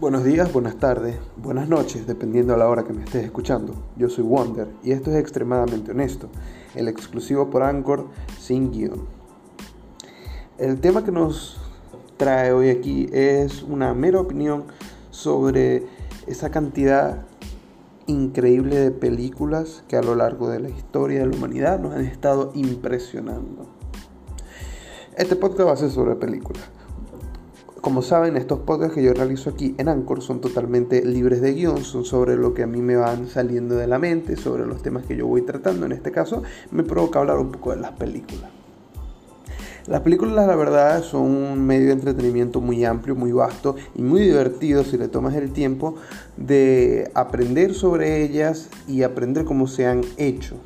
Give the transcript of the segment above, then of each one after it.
Buenos días, buenas tardes, buenas noches, dependiendo de la hora que me estés escuchando. Yo soy Wonder y esto es extremadamente honesto, el exclusivo por Anchor sin guion. El tema que nos trae hoy aquí es una mera opinión sobre esa cantidad increíble de películas que a lo largo de la historia de la humanidad nos han estado impresionando. Este podcast va a ser sobre películas como saben, estos podcasts que yo realizo aquí en Anchor son totalmente libres de guion, son sobre lo que a mí me van saliendo de la mente, sobre los temas que yo voy tratando. En este caso, me provoca hablar un poco de las películas. Las películas, la verdad, son un medio de entretenimiento muy amplio, muy vasto y muy divertido si le tomas el tiempo de aprender sobre ellas y aprender cómo se han hecho.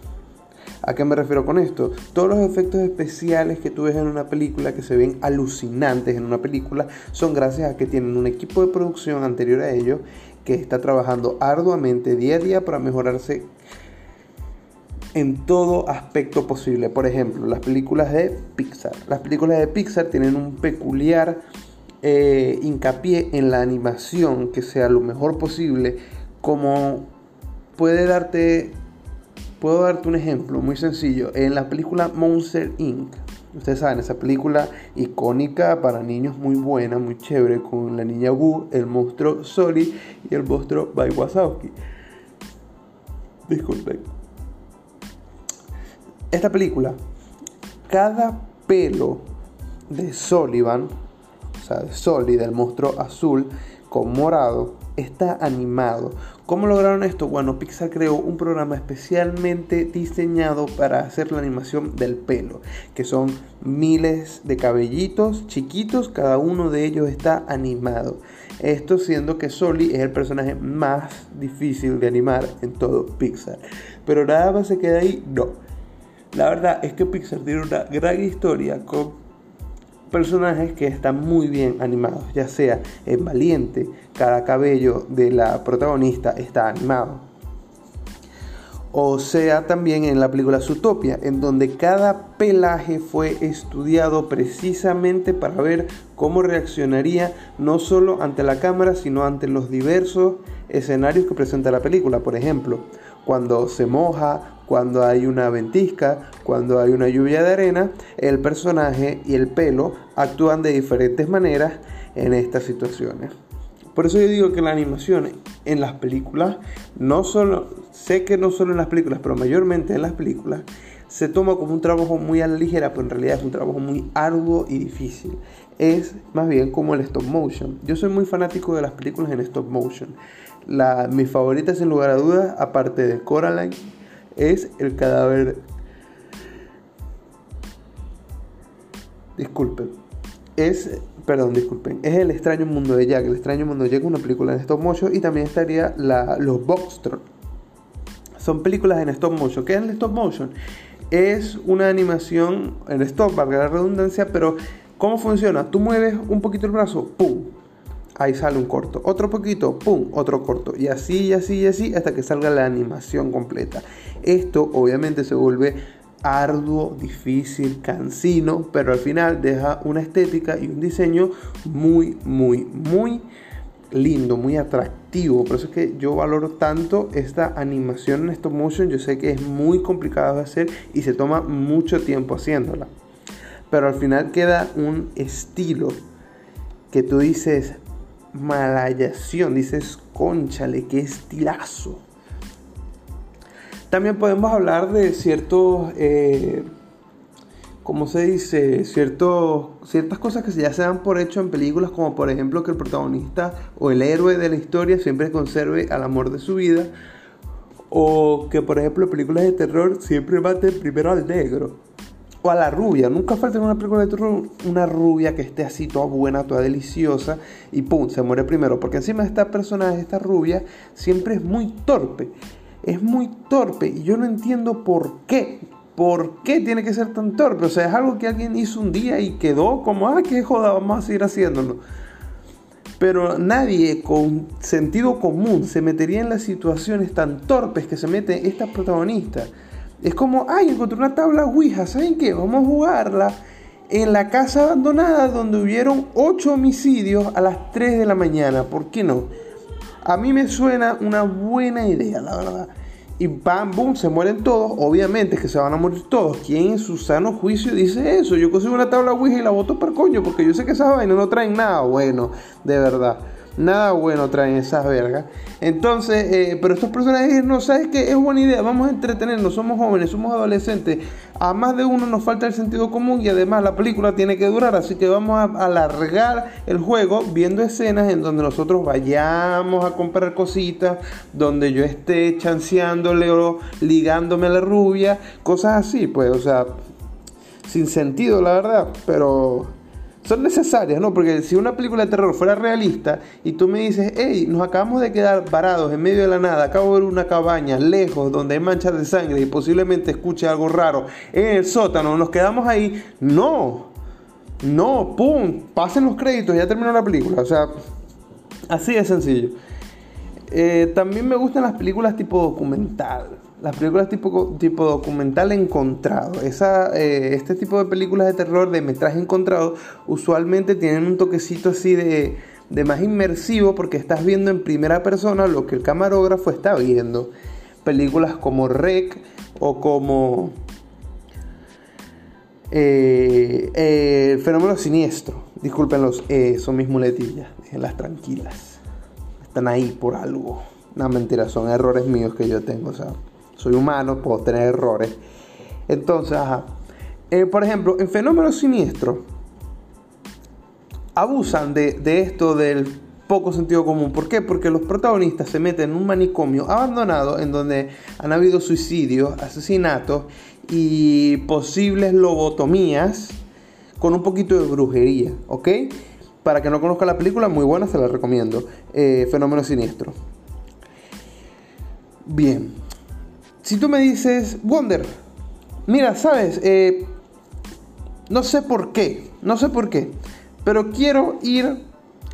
¿A qué me refiero con esto? Todos los efectos especiales que tú ves en una película, que se ven alucinantes en una película, son gracias a que tienen un equipo de producción anterior a ello que está trabajando arduamente día a día para mejorarse en todo aspecto posible. Por ejemplo, las películas de Pixar. Las películas de Pixar tienen un peculiar eh, hincapié en la animación que sea lo mejor posible, como puede darte Puedo darte un ejemplo muy sencillo. En la película Monster Inc. Ustedes saben, esa película icónica para niños muy buena, muy chévere, con la niña Wu, el monstruo Soli y el monstruo Bai Wazowski. Disculpen. Esta película, cada pelo de Sullivan, o sea, de Soli, del monstruo azul con morado, está animado. ¿Cómo lograron esto? Bueno, Pixar creó un programa especialmente diseñado para hacer la animación del pelo, que son miles de cabellitos chiquitos, cada uno de ellos está animado. Esto siendo que Soli es el personaje más difícil de animar en todo Pixar. Pero nada más se queda ahí, no. La verdad es que Pixar tiene una gran historia con personajes que están muy bien animados, ya sea en Valiente, cada cabello de la protagonista está animado. O sea también en la película Zootopia, en donde cada pelaje fue estudiado precisamente para ver cómo reaccionaría no solo ante la cámara, sino ante los diversos escenarios que presenta la película. Por ejemplo, cuando se moja, cuando hay una ventisca, cuando hay una lluvia de arena, el personaje y el pelo actúan de diferentes maneras en estas situaciones. Por eso yo digo que la animación en las películas, no solo, sé que no solo en las películas, pero mayormente en las películas, se toma como un trabajo muy a la ligera, pero en realidad es un trabajo muy arduo y difícil. Es más bien como el stop motion. Yo soy muy fanático de las películas en stop motion. La, mi favorita, sin lugar a dudas, aparte de Coraline, es el cadáver. Disculpen. Es, perdón, disculpen. Es el extraño mundo de Jack. El extraño mundo de Jack es una película en stop motion y también estaría la, los Boxtron. Son películas en stop motion. ¿Qué es el stop motion? Es una animación en stop, valga la redundancia, pero ¿cómo funciona? Tú mueves un poquito el brazo, ¡pum! Ahí sale un corto, otro poquito, pum, otro corto, y así, y así, y así, hasta que salga la animación completa. Esto obviamente se vuelve arduo, difícil, cansino, pero al final deja una estética y un diseño muy, muy, muy lindo, muy atractivo. Por eso es que yo valoro tanto esta animación en stop motion. Yo sé que es muy complicado de hacer y se toma mucho tiempo haciéndola. Pero al final queda un estilo que tú dices, malayación, dices, conchale, qué estilazo. También podemos hablar de ciertos, eh, ¿cómo se dice? Ciertos, ciertas cosas que ya se dan por hecho en películas, como por ejemplo que el protagonista o el héroe de la historia siempre conserve al amor de su vida. O que por ejemplo películas de terror siempre mate primero al negro o a la rubia. Nunca falta en una película de terror una rubia que esté así toda buena, toda deliciosa y pum, se muere primero. Porque encima de esta personaje, esta rubia, siempre es muy torpe. Es muy torpe y yo no entiendo por qué. ¿Por qué tiene que ser tan torpe? O sea, es algo que alguien hizo un día y quedó como, ah, qué joda, vamos a seguir haciéndolo. Pero nadie con sentido común se metería en las situaciones tan torpes que se mete esta protagonista. Es como, ay, encontré una tabla Ouija, ¿saben qué? Vamos a jugarla en la casa abandonada donde hubieron 8 homicidios a las 3 de la mañana. ¿Por qué no? A mí me suena una buena idea, la verdad. Y bam, boom, se mueren todos. Obviamente que se van a morir todos. ¿Quién en su sano juicio dice eso? Yo consigo una tabla Ouija y la voto para coño, porque yo sé que esas vainas no traen nada bueno, de verdad. Nada bueno traen esas vergas. Entonces, eh, pero estos personajes no sabes que es buena idea. Vamos a entretenernos. Somos jóvenes, somos adolescentes. A más de uno nos falta el sentido común y además la película tiene que durar. Así que vamos a alargar el juego viendo escenas en donde nosotros vayamos a comprar cositas, donde yo esté chanceándole o ligándome a la rubia, cosas así, pues, o sea, sin sentido, la verdad, pero son necesarias, ¿no? Porque si una película de terror fuera realista y tú me dices, hey, nos acabamos de quedar varados en medio de la nada, acabo de ver una cabaña lejos donde hay manchas de sangre y posiblemente escuche algo raro en el sótano, nos quedamos ahí, no, no, pum, pasen los créditos, ya terminó la película, o sea, así de sencillo. Eh, también me gustan las películas tipo documental las películas tipo, tipo documental encontrado. Esa, eh, este tipo de películas de terror de metraje encontrado usualmente tienen un toquecito así de, de más inmersivo porque estás viendo en primera persona lo que el camarógrafo está viendo. Películas como Rec o como eh, eh, Fenómeno Siniestro. Discúlpenlos, son mis muletillas, las tranquilas. Están ahí por algo. No, mentira, son errores míos que yo tengo, o sea, soy humano, puedo tener errores. Entonces, eh, por ejemplo, en fenómenos siniestros, abusan de, esto del poco sentido común. ¿Por qué? Porque los protagonistas se meten en un manicomio abandonado en donde han habido suicidios, asesinatos y posibles lobotomías con un poquito de brujería, ¿ok? Para que no conozca la película, muy buena, se la recomiendo. Eh, Fenómeno Siniestro. Bien, si tú me dices, Wonder, mira, sabes, eh, no sé por qué, no sé por qué, pero quiero ir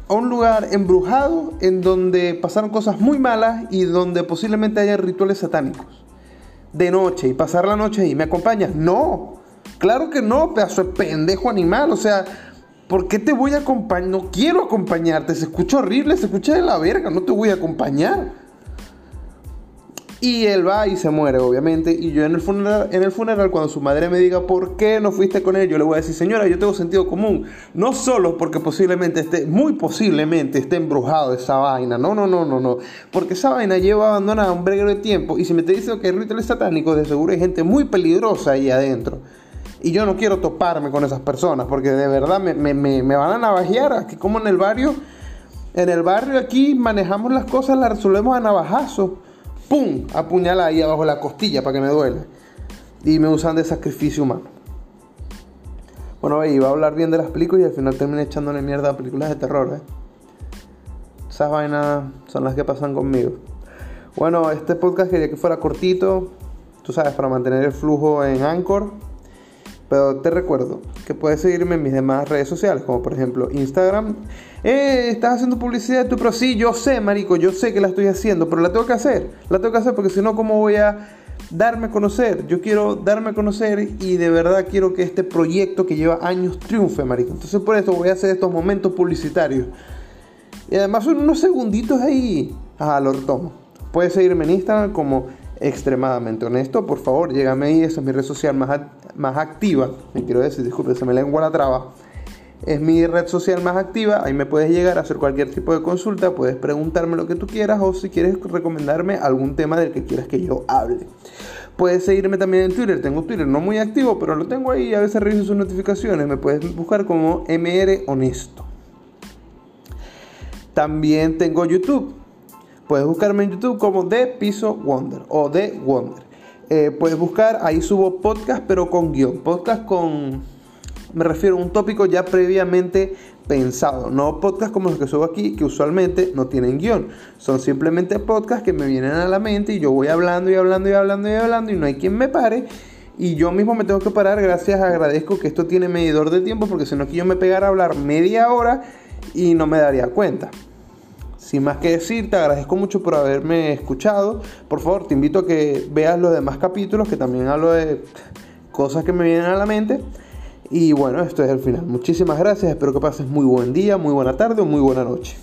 a un lugar embrujado en donde pasaron cosas muy malas y donde posiblemente haya rituales satánicos. De noche y pasar la noche ahí. ¿Me acompañas? No. Claro que no, pedazo de pendejo animal. O sea, ¿por qué te voy a acompañar? No quiero acompañarte. Se escucha horrible, se escucha de la verga. No te voy a acompañar. Y él va y se muere, obviamente. Y yo en el funeral, en el funeral cuando su madre me diga por qué no fuiste con él, yo le voy a decir, señora, yo tengo sentido común. No solo porque posiblemente esté, muy posiblemente esté embrujado esa vaina. No, no, no, no, no. Porque esa vaina lleva abandonada un breguero de tiempo. Y si me te dicen que hay rituales satánicos, de seguro hay gente muy peligrosa ahí adentro. Y yo no quiero toparme con esas personas porque de verdad me, me, me, van a navajear. Aquí como en el barrio, en el barrio aquí manejamos las cosas, las resolvemos a navajazo ¡pum! apuñala ahí abajo la costilla para que me duele. Y me usan de sacrificio humano. Bueno, iba a hablar bien de las películas y al final terminé echándole mierda a películas de terror, ¿eh? Esas vainas son las que pasan conmigo. Bueno, este podcast quería que fuera cortito, tú sabes, para mantener el flujo en Anchor. Pero te recuerdo que puedes seguirme en mis demás redes sociales, como por ejemplo Instagram. Eh, estás haciendo publicidad de tu pro. Sí, yo sé, marico, yo sé que la estoy haciendo, pero la tengo que hacer. La tengo que hacer porque si no, ¿cómo voy a darme a conocer? Yo quiero darme a conocer y de verdad quiero que este proyecto que lleva años triunfe, marico. Entonces por eso voy a hacer estos momentos publicitarios. Y además son unos segunditos ahí. Ah, lo retomo. Puedes seguirme en Instagram como extremadamente honesto. Por favor, llégame ahí. Esa es mi red social más, más activa. Me quiero decir, disculpe, se me lengua la traba. Es mi red social más activa. Ahí me puedes llegar a hacer cualquier tipo de consulta. Puedes preguntarme lo que tú quieras o si quieres recomendarme algún tema del que quieras que yo hable. Puedes seguirme también en Twitter. Tengo Twitter no muy activo, pero lo tengo ahí. A veces reviso sus notificaciones. Me puedes buscar como MR Honesto. También tengo YouTube. Puedes buscarme en YouTube como The Piso Wonder o The Wonder. Eh, puedes buscar, ahí subo podcast pero con guion. Podcast con, me refiero a un tópico ya previamente pensado. No podcast como los que subo aquí, que usualmente no tienen guion. Son simplemente podcasts que me vienen a la mente y yo voy hablando y hablando y hablando y hablando y no hay quien me pare. Y yo mismo me tengo que parar, gracias, agradezco que esto tiene medidor de tiempo, porque si no aquí yo me pegara a hablar media hora y no me daría cuenta. Sin más que decir, te agradezco mucho por haberme escuchado. Por favor, te invito a que veas los demás capítulos, que también hablo de cosas que me vienen a la mente. Y bueno, esto es el final. Muchísimas gracias, espero que pases muy buen día, muy buena tarde o muy buena noche.